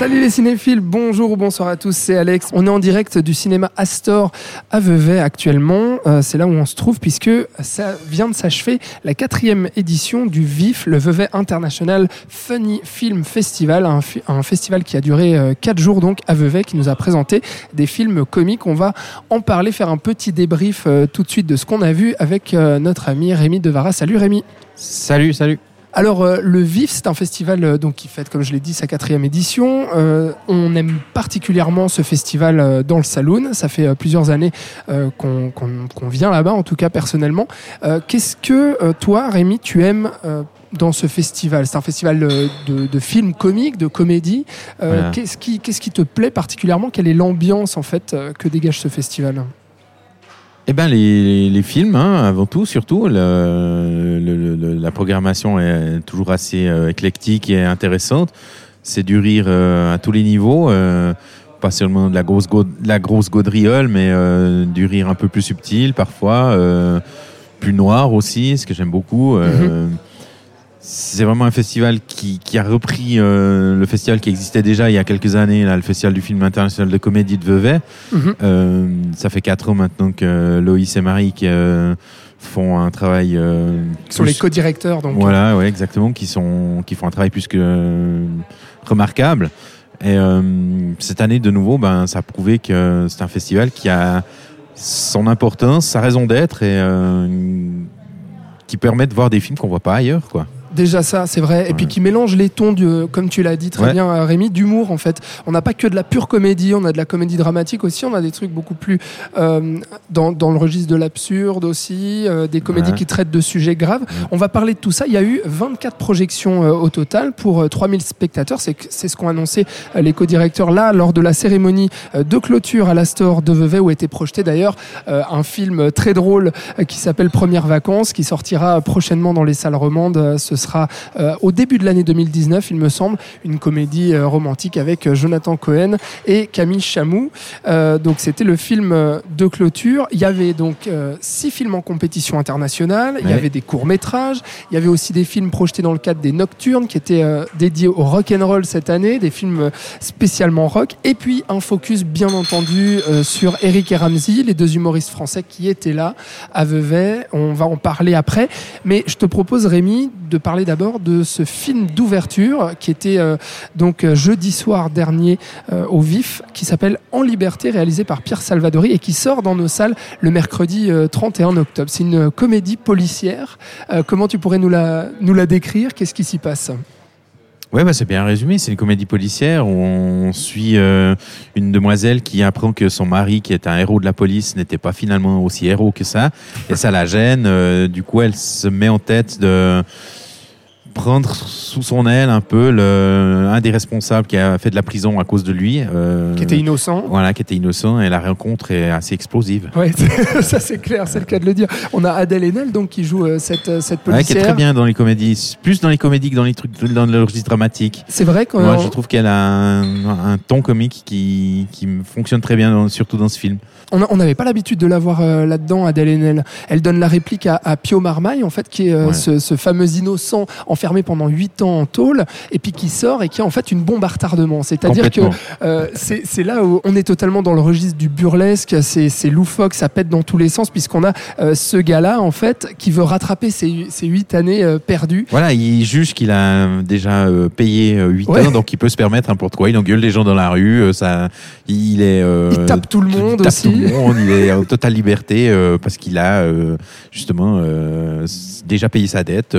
Salut les cinéphiles, bonjour ou bonsoir à tous, c'est Alex. On est en direct du cinéma Astor à Vevey actuellement. Euh, c'est là où on se trouve puisque ça vient de s'achever la quatrième édition du VIF, le Vevey International Funny Film Festival, un, festival qui a duré euh, quatre jours donc à Vevey, qui nous a présenté des films comiques. On va en parler, faire un petit débrief euh, tout de suite de ce qu'on a vu avec notre ami Rémi Devara. Salut Rémi. Salut, salut. Alors, euh, le VIF, c'est un festival euh, donc, qui fête, comme je l'ai dit, sa quatrième édition. Euh, on aime particulièrement ce festival euh, dans le Saloon. Ça fait euh, plusieurs années euh, qu'on qu'on- qu'on vient là-bas, en tout cas personnellement. Euh, Qu'est-ce que euh, toi, Rémi, tu aimes euh, dans ce festival? C'est un festival de, de films comiques, de comédie. Euh, Voilà. Qu'est-ce qui, qu'est-ce qui te plaît particulièrement? Quelle est l'ambiance en fait que dégage ce festival? Eh ben les, films, hein, avant tout, surtout. La programmation est toujours assez euh, éclectique et intéressante. C'est du rire euh, à tous les niveaux. euh, pas seulement de la grosse, de gaudriole, mais du rire un peu plus subtil parfois, plus noir aussi, ce que j'aime beaucoup. euh, C'est vraiment un festival qui, qui a repris euh, le festival qui existait déjà il y a quelques années, là, le festival du film international de comédie de Vevey. Mhm. Euh, ça fait quatre ans maintenant que Loïs et Marie qui, euh, font un travail. euh, Qui sont les co-directeurs donc. Voilà, ouais, exactement, qui sont qui font un travail plus que euh, remarquable. Et euh, cette année, de nouveau, ben, ça a prouvé que c'est un festival qui a son importance, sa raison d'être et euh, qui permet de voir des films qu'on voit pas ailleurs, quoi. Déjà ça, c'est vrai. Et puis qui mélange les tons, du, comme tu l'as dit très Ouais. bien, euh, Rémi, d'humour en fait. On n'a pas que de la pure comédie, on a de la comédie dramatique aussi, on a des trucs beaucoup plus euh, dans, dans le registre de l'absurde aussi, euh, des comédies Ouais. qui traitent de sujets graves. On va parler de tout ça. Il y a eu 24 projections euh, au total pour euh, 3000 spectateurs. C'est c'est ce qu'ont annoncé les co-directeurs là lors de la cérémonie de clôture à l'Astor de Vevey où était projeté d'ailleurs un film très drôle qui s'appelle Premières vacances qui sortira prochainement dans les salles romandes. Ce sera euh, au début de l'année 2019, il me semble, une comédie euh, romantique avec euh, Jonathan Cohen et Camille Chamou. Donc c'était le film de clôture. Il y avait donc six films en compétition internationale. Il y avait des courts métrages. Il y avait aussi des films projetés dans le cadre des Nocturnes qui étaient dédiés au rock and roll cette année, des films spécialement rock. Et puis un focus bien entendu sur Eric et Ramsey, les deux humoristes français qui étaient là à Vevey. On va en parler après. Mais je te propose Rémi de parler d'abord de ce film d'ouverture qui était euh, donc euh, jeudi soir dernier euh, au vif, qui s'appelle En liberté, réalisé par Pierre Salvadori et qui sort dans nos salles le mercredi euh, 31 octobre. C'est une comédie policière. Comment tu pourrais nous la, nous la décrire? Qu'est-ce qui s'y passe? Ouais, bah, c'est bien résumé. C'est une comédie policière où on suit une demoiselle qui apprend que son mari, qui est un héros de la police, n'était pas finalement aussi héros que ça. Et ça la gêne. Du coup, elle se met en tête de prendre sous son aile un peu le, un des responsables qui a fait de la prison à cause de lui. euh, Qui était innocent Voilà, qui était innocent. Et la rencontre est assez explosive. Ouais, ça c'est clair, c'est le cas de le dire. On a Adèle Haenel donc qui joue euh, cette, euh, cette Ouais, qui policière. est très bien dans les comédies, plus dans les comédies que dans les trucs, dans le registre dramatique. C'est vrai qu'on Moi, je trouve qu'elle a un, un ton comique qui, qui fonctionne très bien, dans- surtout dans ce film. On n'avait pas l'habitude de la voir euh, là-dedans, Adèle Haenel. Elle donne la réplique à, à Pio Marmaille, en fait, qui est euh, Ouais. ce, ce fameux innocent enfermé pendant huit ans en tôle, et puis qui sort et qui est en fait une bombe à retardement. C'est-à-dire que euh, c'est là où on est totalement dans le registre du burlesque, c'est loufoque, ça pète dans tous les sens, puisqu'on a ce gars-là, en fait, qui veut rattraper ses, ses huit années perdues. Voilà, il juge qu'il a déjà payé euh, 8 Ouais. ans, donc il peut se permettre n'importe quoi. Il engueule les gens dans la rue, ça, il est. Il tape tout le monde aussi. Monde, il est en totale liberté euh, parce qu'il a euh, justement euh, déjà payé sa dette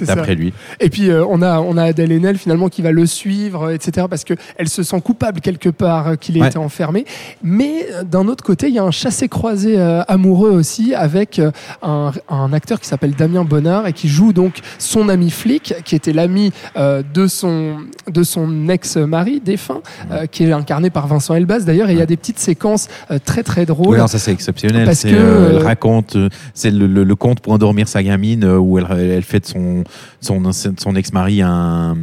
d'après lui. Et puis on a on a Adèle Haenel finalement qui va le suivre, etc. Parce que elle se sent coupable quelque part qu'il ait Ouais. été enfermé. Mais d'un autre côté, il y a un chassé-croisé amoureux aussi avec un, un acteur qui s'appelle Damien Bonnard et qui joue donc son ami flic, qui était l'ami de son de son ex-mari défunt, qui est incarné par Vincent Elbaz d'ailleurs. Et il y a des petites séquences euh, très très. Oui, alors ça c'est exceptionnel. Parce que, euh, elle euh, raconte, euh, c'est le, le, le conte pour endormir sa gamine euh, où elle, elle fait de son son, son ex-mari un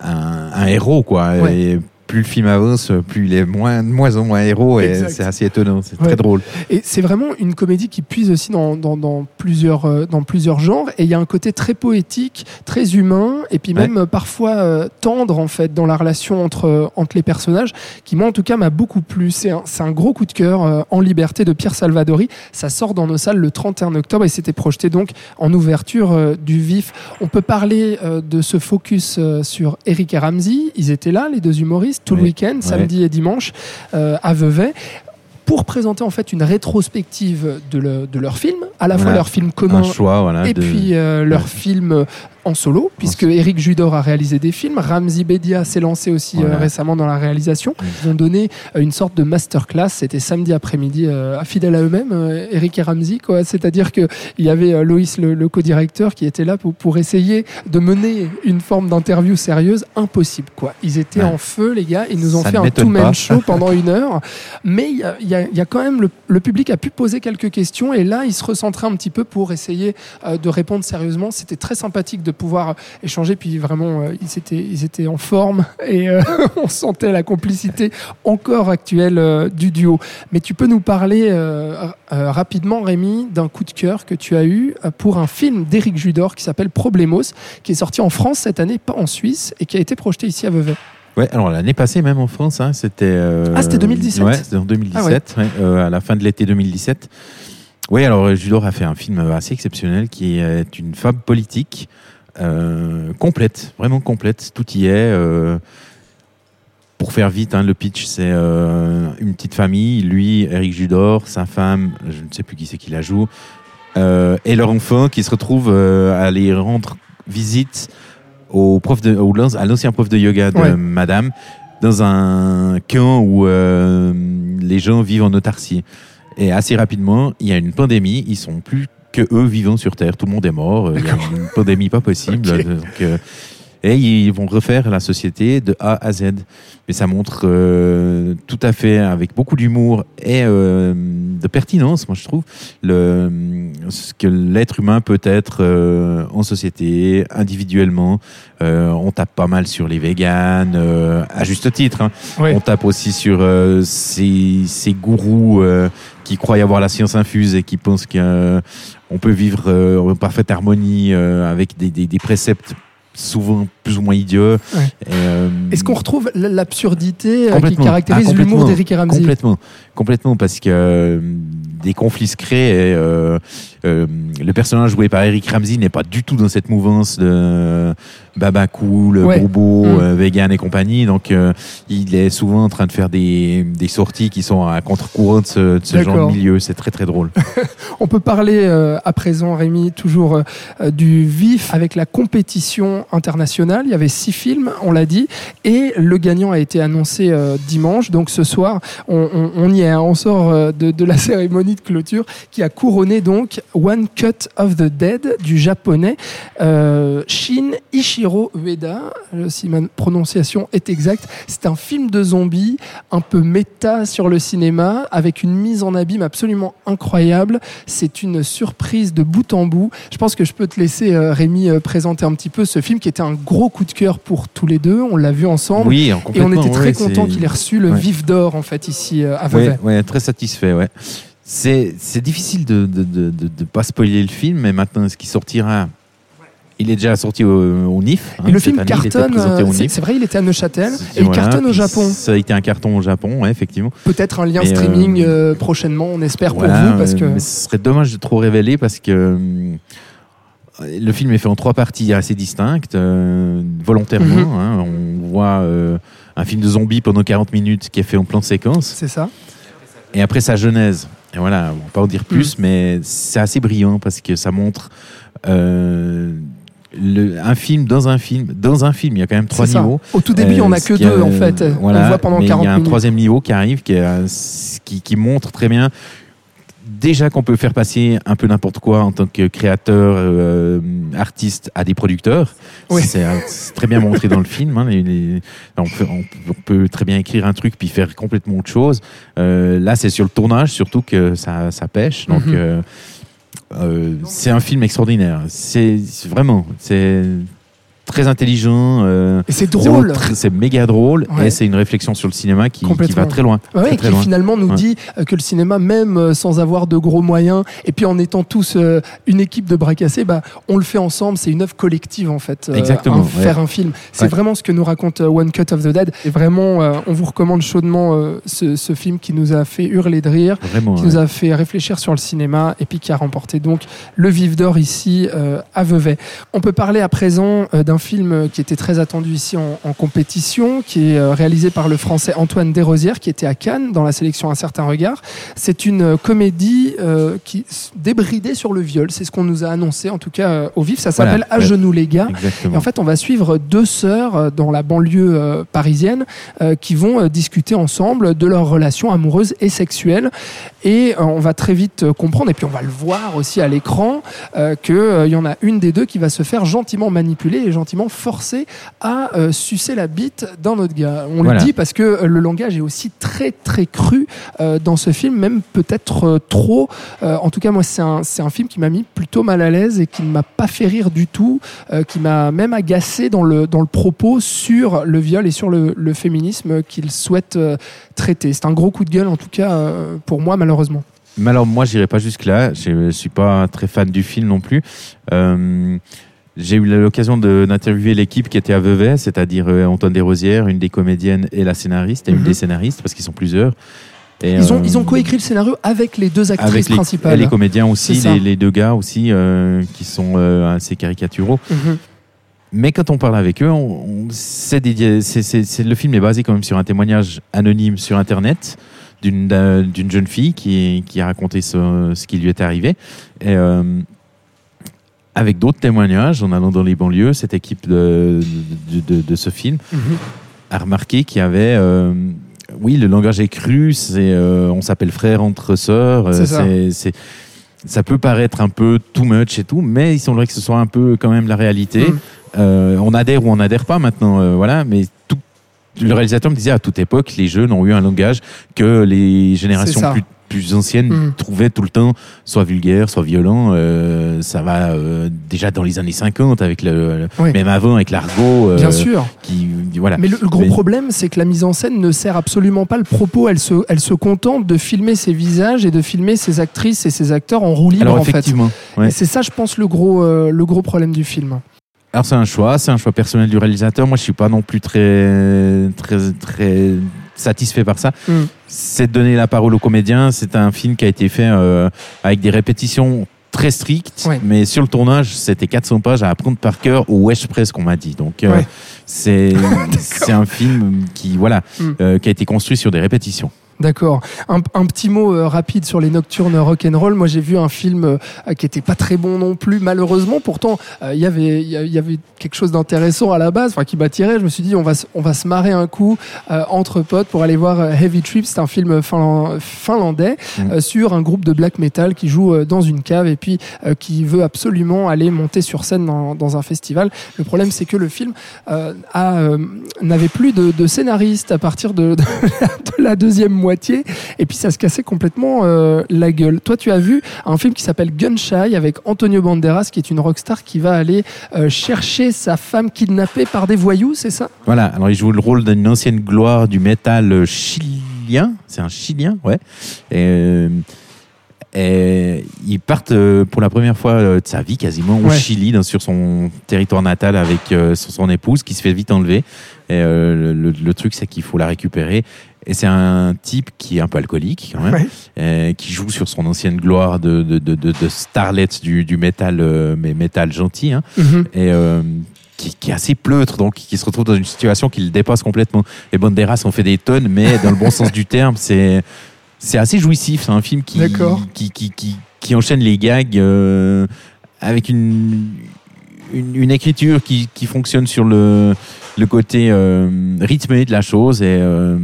un, un héros, quoi. Ouais. Et plus le film avance, plus il est moins, de moins en moins héros, et c'est assez étonnant. C'est Ouais. très drôle. Et c'est vraiment une comédie qui puise aussi dans, dans, dans plusieurs, euh, dans plusieurs genres. Et il y a un côté très poétique, très humain, et puis même euh, parfois euh, tendre en fait dans la relation entre, entre les personnages, qui moi en tout cas m'a beaucoup plu. C'est un, un gros coup de cœur en liberté de Pierre Salvadori. Ça sort dans nos salles le 31 octobre et c'était projeté donc en ouverture du vif. On peut parler de ce focus sur Eric et Ramsey. Ils étaient là, les deux humoristes, tout le week-end, samedi et dimanche, euh, à Vevey pour présenter en fait une rétrospective de, le- de leur film, à la fois leur film commun Un choix, voilà. et de- puis euh, leur Ouais. film en solo, puisque Eric Judor a réalisé des films, Ramzi Bedia s'est lancé aussi euh, récemment dans la réalisation. Ils ont donné euh, une sorte de masterclass, c'était samedi après-midi, euh, fidèle à eux-mêmes, euh, Eric et Ramzi. C'est-à-dire que il y avait Loïs, le, le co-directeur, qui était là pour, pour essayer de mener une forme d'interview sérieuse, impossible, quoi. Ils étaient Ouais. en feu, les gars, ils nous ont Ça fait un pas. show pendant une heure, mais il y a, y y quand même le, le public a pu poser quelques questions et là, ils se recentraient un petit peu pour essayer de répondre sérieusement. C'était très sympathique de pouvoir euh, échanger, puis vraiment, euh, ils, étaient, ils étaient en forme et euh, on sentait la complicité encore actuelle du duo. Mais tu peux nous parler rapidement, Rémi, d'un coup de cœur que tu as eu pour un film d'Éric Judor qui s'appelle Problemos, qui est sorti en France cette année, pas en Suisse, et qui a été projeté ici à Vevey. Ouais, alors l'année passée même en France, hein, c'était. euh, Ah, c'était 2017? Ouais, c'était en 2017, ouais, euh, à la fin de l'été 2017. Oui, alors Judor a fait un film assez exceptionnel qui est une fable politique euh, complète, vraiment complète. Tout y est. euh, pour faire vite, hein, le pitch, c'est euh, une petite famille, lui, Eric Judor, sa femme, je ne sais plus qui c'est qui la joue, et leur enfant qui se retrouve à aller rendre visite au prof de, au, à l'ancien prof de yoga de Ouais. Madame dans un camp où les gens vivent en autarcie. Et assez rapidement, il y a une pandémie. Ils sont plus que eux vivant sur Terre. Tout le monde est mort. Il y a une pandémie pas possible. Donc, euh, et ils vont refaire la société de A à Z. Mais ça montre euh, tout à fait, avec beaucoup d'humour et euh, de pertinence, moi je trouve, le, ce que l'être humain peut être euh, en société, individuellement. Euh, on tape pas mal sur les véganes, euh, à juste titre. hein. Ouais. On tape aussi sur euh, ces, ces gourous euh, qui croient avoir la science infuse et qui pensent qu'on peut vivre en parfaite harmonie avec des, des- des préceptes souvent plus ou moins. Ouais. Et, euh, Est-ce qu'on retrouve l'absurdité euh, qui caractérise Ah, l'humour et Ramsey? Complètement, complètement, parce que euh, des conflits se créent. Et, euh, euh, le personnage joué par Eric Ramsey n'est pas du tout dans cette mouvance de Baba Cool, Ouais. Bobo, Mm. euh, Vegan et compagnie. Donc, il est souvent en train de faire des, des sorties qui sont à contre-courant de ce, de ce genre de milieu. C'est très très drôle. On peut parler à présent, Rémi, toujours du vif avec la compétition internationale. Il y avait six films, on l'a dit, et le gagnant a été annoncé dimanche. Donc ce soir, on, on- on y est, hein. on sort de, de la cérémonie de clôture qui a couronné donc One Cut of the Dead du japonais euh, Shin Ichiro Ueda, si ma prononciation est exacte. C'est un film de zombies un peu méta sur le cinéma avec une mise en abîme absolument incroyable. C'est une surprise de bout en bout. Je pense que je peux te laisser, euh, Rémi, euh, présenter un petit peu ce film qui était un gros coup de cœur pour tous les deux. On l'a vu ensemble. Oui, Et on était très ouais, content qu'il ait reçu le Ouais. vif d'or en fait ici à Vevey. Ouais, ouais, très satisfait, ouais. C'est, c'est difficile de de, de, de- de pas spoiler le film, mais maintenant, ce qui sortira, il est déjà sorti au, au NIF. hein, Et le film année, il cartonne, au euh, c'est NIF. c'est vrai, il était à Neuchâtel C'est- et il voilà, cartonne au Japon. Ça a été un carton au Japon, ouais, effectivement. Peut-être un lien Mais, euh, streaming euh, prochainement, on espère Voilà, pour vous parce que mais ce serait dommage de trop révéler parce que le film est fait en trois parties assez distinctes, euh, volontairement. Mhm. hein. on voit euh, un film de zombies pendant 40 minutes qui est fait en plan de séquence. c'est ça. Et après sa genèse, et voilà, on va pas en dire plus, mais c'est assez brillant parce que ça montre euh, le- un film dans un film. Dans un film, il y a quand même trois niveaux. Au tout début, Euh, on a ce que a- deux en fait. voilà, on voit pendant mais 40 Il y a un minutes. troisième niveau qui arrive qui, est, euh, qui, qui montre très bien déjà qu'on peut faire passer un peu n'importe quoi en tant que créateur, euh, artiste à des producteurs. Oui. C'est euh, c'est très bien montré dans le film. hein, les- les- on, peut, on très bien écrire un truc puis faire complètement autre chose. Euh, là, c'est sur le tournage surtout que ça, ça pêche. Donc, Mhm. euh, c'est un film extraordinaire. C'est c'est vraiment, c'est très intelligent. euh, c'est drôle. C'est méga drôle Ouais. et c'est une réflexion sur le cinéma qui, qui va très loin. Ouais, Très, qui loin. finalement nous Ouais. dit que le cinéma, même euh, sans avoir de gros moyens, et puis en étant tous euh, une équipe de bras cassés, bah, on le fait ensemble. C'est une œuvre collective en fait. euh, Exactement, un-. Faire un film, c'est vraiment ce que nous raconte euh, One Cut of the Dead. Et vraiment, on vous recommande chaudement ce, ce film qui nous a fait hurler de rire, Vraiment. qui nous a fait réfléchir sur le cinéma, et puis qui a remporté donc le Vif d'Or ici à Vevey. On peut parler à présent euh, d'un film euh, qui était très attendu ici en, en compétition, qui est euh, réalisé par le français Antoine Desrosières, qui était à Cannes dans la sélection Un certain regard. C'est une euh, comédie euh, qui débridée sur le viol. C'est ce qu'on nous a annoncé, en tout cas euh, au vif. Ça Voilà, s'appelle À ouais. genoux les gars. Exactement. Et en fait, on va suivre deux sœurs dans la banlieue euh, parisienne qui vont discuter ensemble de leur relation amoureuse et sexuelle. Et on va très vite comprendre, et puis on va le voir aussi à l'écran, qu'il y en a une des deux qui va se faire gentiment manipuler et gentiment forcer à euh, sucer la bite d'un autre gars. On Voilà. le dit parce que euh, le langage est aussi très très cru euh, dans ce film, même peut-être trop. En tout cas, moi, c'est un, un film qui m'a mis plutôt mal à l'aise et qui ne m'a pas fait rire du tout, qui m'a même agacé dans le, dans le propos sur le viol et sur le, le féminisme qu'il souhaite traiter. C'est un gros coup de gueule, en tout cas, pour moi, malheureusement. Mais alors, moi, j'irai pas jusque-là. Je ne suis pas très fan du film non plus. Euh, j'ai eu l'occasion d'interviewer l'équipe qui était à Vevey, c'est-à-dire euh, Antoine Desrosières, une des comédiennes et la scénariste, et Mhm. une des scénaristes, parce qu'ils sont plusieurs. Et, Ils ont, euh, ils ont coécrit le scénario avec les deux actrices avec les, principales. et les comédiens aussi, les, les deux gars aussi, euh, qui sont euh, assez caricaturaux. Mhm. Mais quand on parle avec eux, on, on- le film est basé quand même sur un témoignage anonyme sur Internet d'une d'un- d'une jeune fille qui, qui a raconté ce, ce qui lui est arrivé. Et, avec d'autres témoignages, en allant dans les banlieues, cette équipe de, de, de- de ce film Mhm. a remarqué qu'il y avait... euh, oui, le langage est cru, c'est, euh, on s'appelle frère entre sœurs. euh, C'est ça. peut paraître un peu too much et tout, mais il semblerait que ce soit un peu quand même la réalité. Mm. Euh, on adhère ou on n'adhère pas maintenant, voilà, mais tout, le réalisateur me disait à toute époque, les jeunes ont eu un langage que les générations plus, plus anciennes Mm. trouvaient tout le temps soit vulgaire, soit violent. Euh, ça va euh, déjà dans les années 50 avec le, le- Oui. même avant avec l'argot. euh, Bien sûr. Qui, voilà. Mais le, le gros Mais- problème, c'est que la mise en scène ne sert absolument pas le propos. Elle se, elle se contente de filmer ses visages et de filmer ses actrices et ses acteurs en roue libre, Alors en fait. effectivement, ouais. Et c'est ça, je pense, le gros, le gros problème du film. Alors c'est un choix, c'est un choix personnel du réalisateur. Moi, je suis pas non plus très très très satisfait par ça. Mm. C'est de donner la parole aux comédiens. C'est un film qui a été fait euh, avec des répétitions très strictes, Ouais. mais sur le tournage, c'était 400 pages à apprendre par cœur au Wesh Press qu'on m'a dit. Donc euh, Ouais. c'est c'est un film qui voilà Mm. euh, qui a été construit sur des répétitions. D'accord. Un, un petit mot euh, rapide sur les nocturnes rock'n'roll. Moi, j'ai vu un film euh, qui était pas très bon non plus, malheureusement. Pourtant, euh, il y avait y y quelque chose d'intéressant à la base, enfin qui m'attirait. Je me suis dit, on va se- on va se marrer un coup entre potes pour aller voir Heavy Trip. C'est un film finlan- finlandais Mm. sur un groupe de black metal qui joue dans une cave et puis qui veut absolument aller monter sur scène dans, dans un festival. Le problème, c'est que le film n'avait plus de, de scénariste à partir de, de, de la deuxième moitié et puis ça se cassait complètement euh, la gueule. Toi, tu as vu un film qui s'appelle Gunshy avec Antonio Banderas qui est une rockstar qui va aller euh, chercher sa femme kidnappée par des voyous, c'est ça? Voilà, alors il joue le rôle d'une ancienne gloire du métal chilien, c'est un chilien, ouais. Et, euh, et ils partent euh, pour la première fois euh, de sa vie quasiment au Ouais. Chili, dans- sur son territoire natal avec euh, son son épouse qui se fait vite enlever. Et euh, le, le truc, c'est qu'il faut la récupérer. Et c'est un type qui est un peu alcoolique quand même, Ouais. euh, qui joue sur son ancienne gloire de, de, de, de, de starlet du, du métal, euh, mais métal gentil. Hein Mhm. et euh, qui, qui est assez pleutre, donc qui se retrouve dans une situation qui le dépasse complètement. Les Banderas ont fait des tonnes, mais dans le bon sens du terme, c'est c'est assez jouissif. C'est un film qui D'accord. qui, qui, qui, qui enchaîne les gags euh, avec une, une une écriture qui, qui fonctionne sur le le côté euh, rythmé de la chose et euh,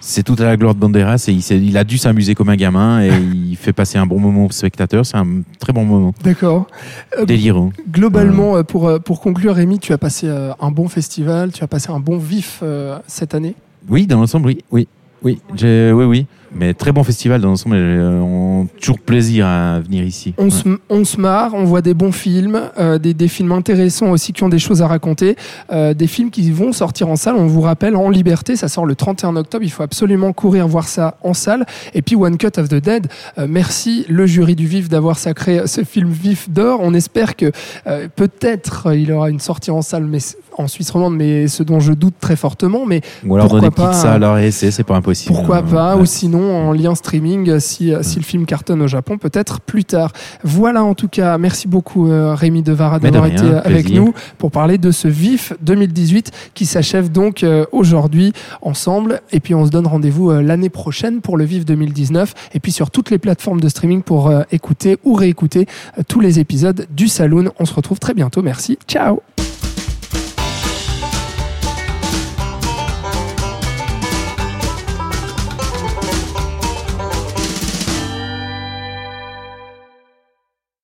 c'est tout à la gloire de Banderas et il, a dû s'amuser comme un gamin et il fait passer un bon moment au spectateur. C'est un très bon moment. D'accord. Euh, Délirant. Globalement, euh, pour, euh, pour conclure, Rémi, tu as passé un bon festival, tu as passé un bon vif euh, cette année? Oui, dans l'ensemble, oui. oui. Oui, j'ai- oui, oui. Mais très bon festival dans l'ensemble. euh, On a toujours plaisir à venir ici. On, se, on se marre, on voit des bons films, euh, des, des films intéressants aussi qui ont des choses à raconter, euh, des films qui vont sortir en salle. On vous rappelle, en liberté, ça sort le 31 octobre. Il faut absolument courir voir ça en salle. Et puis One Cut of the Dead. euh, merci le jury du Vif d'avoir sacré ce film Vif d'or. On espère que peut-être il aura une sortie en salle, mais en Suisse romande, mais ce dont je doute très fortement. Mais Ou alors dans des petites pas, salles à c'est pas impossible. pourquoi Euh, pas ouais. Ou sinon en lien streaming, si, euh, si le film cartonne au Japon, peut-être plus tard. Voilà en tout cas, merci beaucoup euh, Rémi Devara de d'avoir rien, été euh, avec plaisir. nous pour parler de ce VIF 2018 qui s'achève donc aujourd'hui ensemble. Et puis on se donne rendez-vous l'année prochaine pour le VIF 2019 et puis sur toutes les plateformes de streaming pour écouter ou réécouter tous les épisodes du Saloon. On se retrouve très bientôt. Merci. Ciao